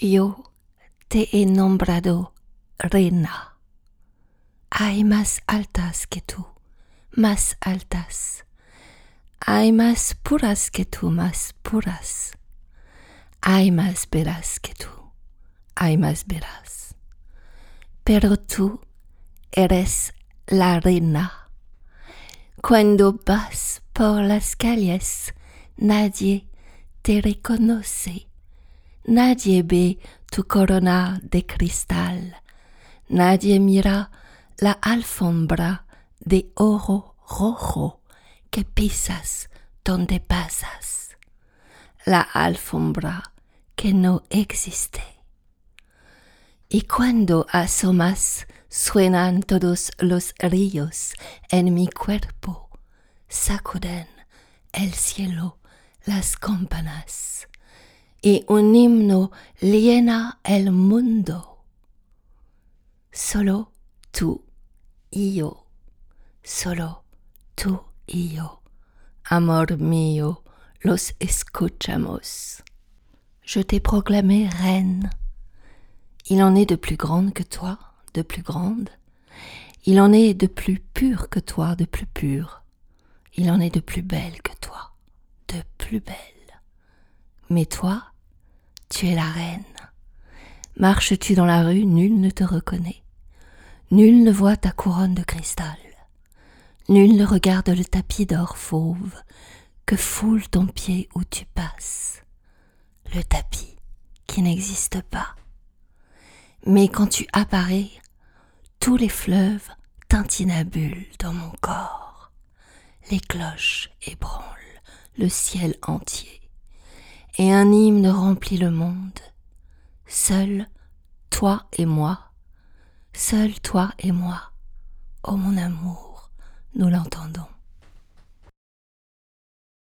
Yo te he nombrado reina. Hay más altas que tú, más altas. Hay más puras que tú, más puras. Hay más veras que tú, hay más veras. Pero tú eres la reina. Cuando vas por las calles, nadie te reconoce. Nadie ve tu corona de cristal. Nadie mira la alfombra de oro rojo que pisas donde pasas. La alfombra que no existe. Y cuando asomas suenan todos los ríos en mi cuerpo, sacuden el cielo las campanas y un himno llena el mundo. Solo tú y yo, solo tú y yo, amor mío, los escuchamos. Je t'ai proclamé reine. Il en est de plus grande que toi, de plus grande. Il en est de plus pure que toi, de plus pure. Il en est de plus belle que toi, de plus belle. Mais toi, tu es la reine. Marches-tu dans la rue, nul ne te reconnaît. Nul ne voit ta couronne de cristal. Nul ne regarde le tapis d'or fauve que foule ton pied où tu passes. Le tapis qui n'existe pas. Mais quand tu apparais, tous les fleuves tintinabulent dans mon corps. Les cloches ébranlent le ciel entier et un hymne remplit le monde. Seul toi et moi, seul toi et moi, ô mon amour, nous l'entendons.